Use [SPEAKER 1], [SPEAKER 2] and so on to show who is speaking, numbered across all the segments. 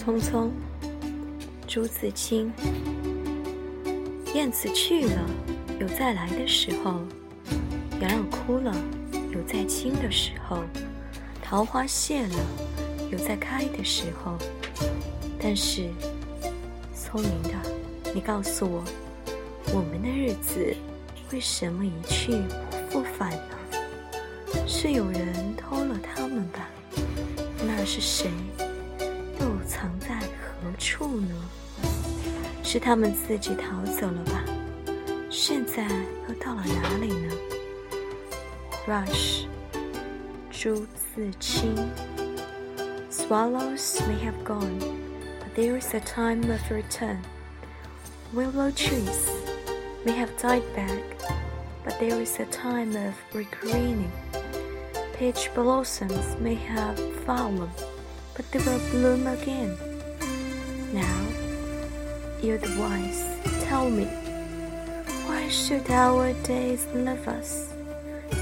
[SPEAKER 1] 匆匆，朱自清。燕子去了，有再来的时候；杨柳枯了，有再青的时候；桃花谢了，有再开的时候。但是，聪明的，你告诉我，我们的日子为什么一去不复返呢？是有人偷了他们吧？那是谁？又藏在何处呢？是他们自己逃走了吧？现在又到了哪里呢？Rush，朱自清。Swallows may have gone, but there is a time of return. Willow trees may have died back, but there is a time of regreening. Peach blossoms may have fallen, but they will bloom again. Now, you the wise, tell me, why should our days leave us,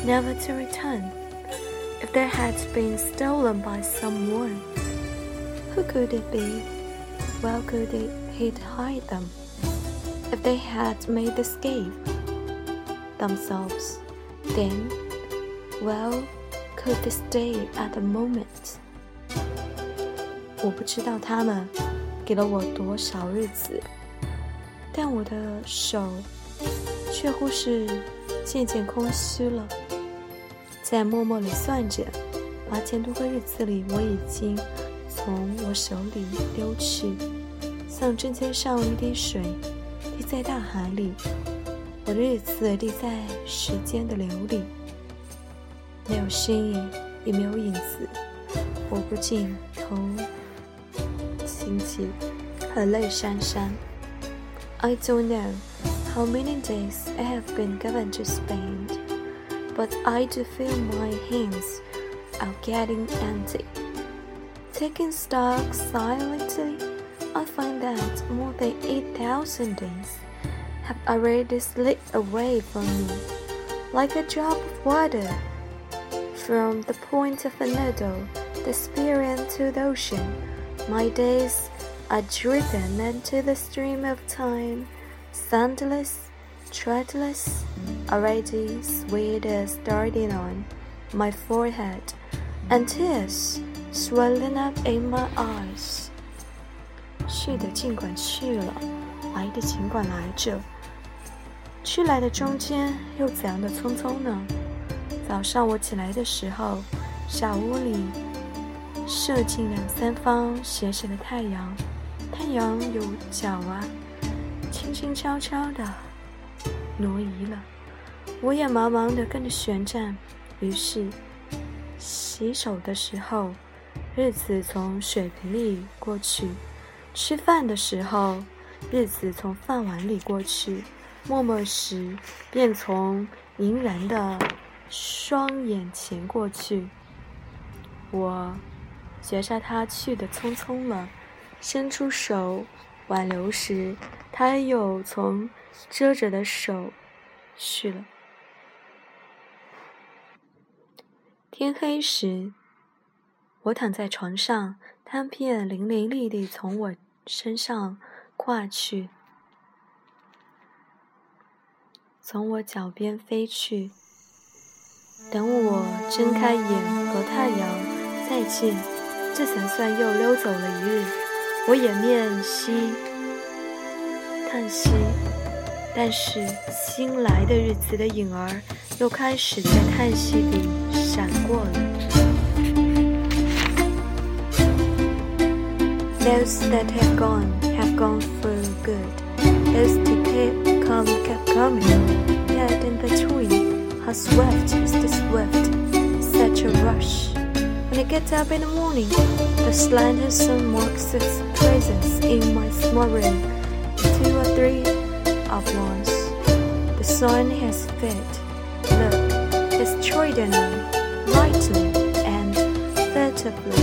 [SPEAKER 1] never to return? If they had been stolen by someone, who could it be? Where could he hide them? If they had made escape themselves, then, well, could they stay at the moment? 我不知道他们给了我多少日子，但我的手却乎是渐渐空虚了。在默默里算着，八千多个日子里，我已经从我手里溜去，像针尖上一滴水，滴在大海里。我的日子滴在时间的流里，没有身影，也没有影子。我不禁头 倾起，和泪潸潸。I don't know how many days I have been given to spend, but I do feel my hands are getting empty. Taking stock silently, I find that more than 8,000 days have already slipped away from me, like a drop of water from the point of a needle disappearing to the ocean. My days are driven into the stream of time, soundless, treadless, already sweet as starting on my forehead, and tears swelling up in my eyes. 去的尽管去了，来的尽管来着。去来的中间又怎样的匆匆呢？早上我起来的时候，小屋里 射进两三方斜斜的太阳，太阳有脚啊，轻轻悄悄的挪移了。我也忙忙的跟着旋转。于是，洗手的时候，日子从水盆里过去；吃饭的时候，日子从饭碗里过去。默默时，便从凝然的双眼前过去。我觉察他去的匆匆了，伸出手挽留时，他又从遮着的手去了。天黑时，我躺在床上，汤片淋淋沥沥从我身上跨去。从我脚边飞去。等我睁开眼和太阳再见，这才算又溜走了一日。我掩面息叹息，但是新来的日子的影儿又开始在叹息里闪过了。Those that have gone have gone for good. Those to keep come kept coming. Yet in between, how swift is the swift, get up in the morning, the slender sun marks its presence in my small room. Two or three at once. The sun has fed. Look, it's trodden lightly and furtively.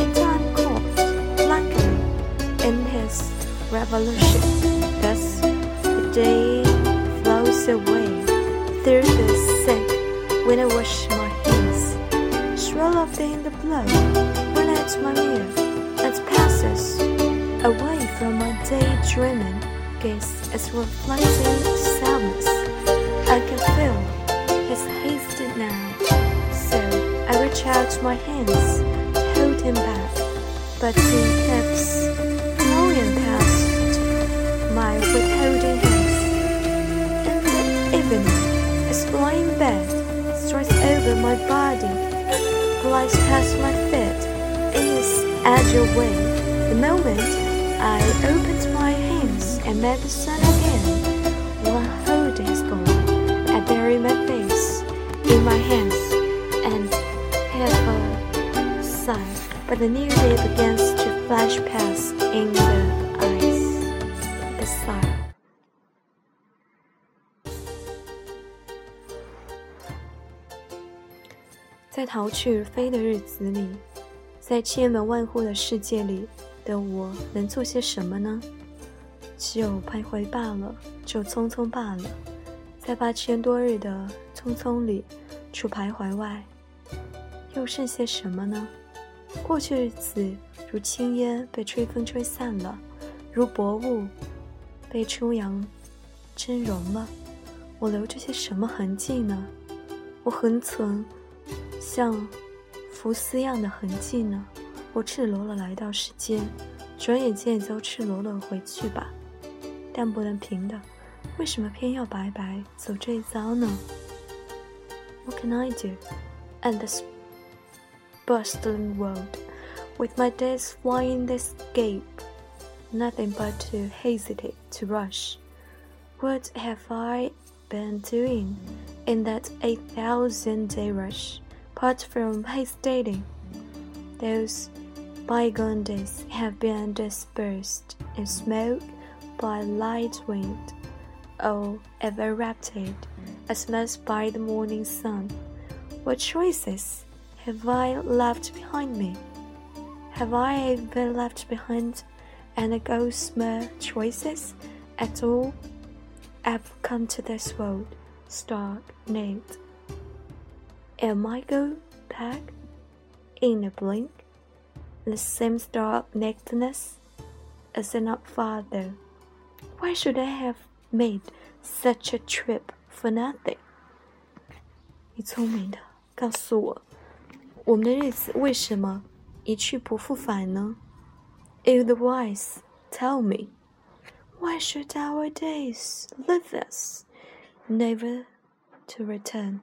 [SPEAKER 1] In time blankly, in his revolution. Thus, the day flows away through the sink when I wash Swirl up in the blood when I my mirror. It passes away from my daydreaming gaze its reflecting sadness. I can feel his haste now, so I reach out my hands to hold him back, but he keeps flowing past my withholding hands. In the evening, his flying bed strikes over my body, glides past my feet in his agile way. The moment I opened my hands and met the sun again, while holding is gone. I bury my face in my hands and have a sigh. But the new day begins to flash past in the 在逃去飞的日子里，在千门万户的世界里的我，能做些什么呢？只有徘徊罢了，就匆匆罢了。在八千多日的匆匆里，除徘徊外，又剩些什么呢？过去日子如轻烟，被吹风吹散了；如薄雾，被初阳蒸融了。我留着些什么痕迹呢？我恒存像浮丝样的痕迹呢？我赤裸裸来到世间，转眼间也就赤裸裸回去吧。但不能平的，为什么偏要白白走这一遭呢？What can I do in this bustling world, with my days flying the escape? Nothing but to hesitate, to rush. What have I been doing in that eight thousand day rush? Apart from hesitating, those bygone days have been dispersed in smoke by light wind, or evaporated as much by the morning sun. What choices have I left behind me? Have I ever left behind any gossamer choices at all? I've come to this world stark naked Am I go back in a blink? The same stark nakedness? Is it not farther? Why should I have made such a trip for nothing? 你聪明的，告诉我，我们的日子为什么一去不复返呢？You the wise, tell me, why should our days leave us, never to return?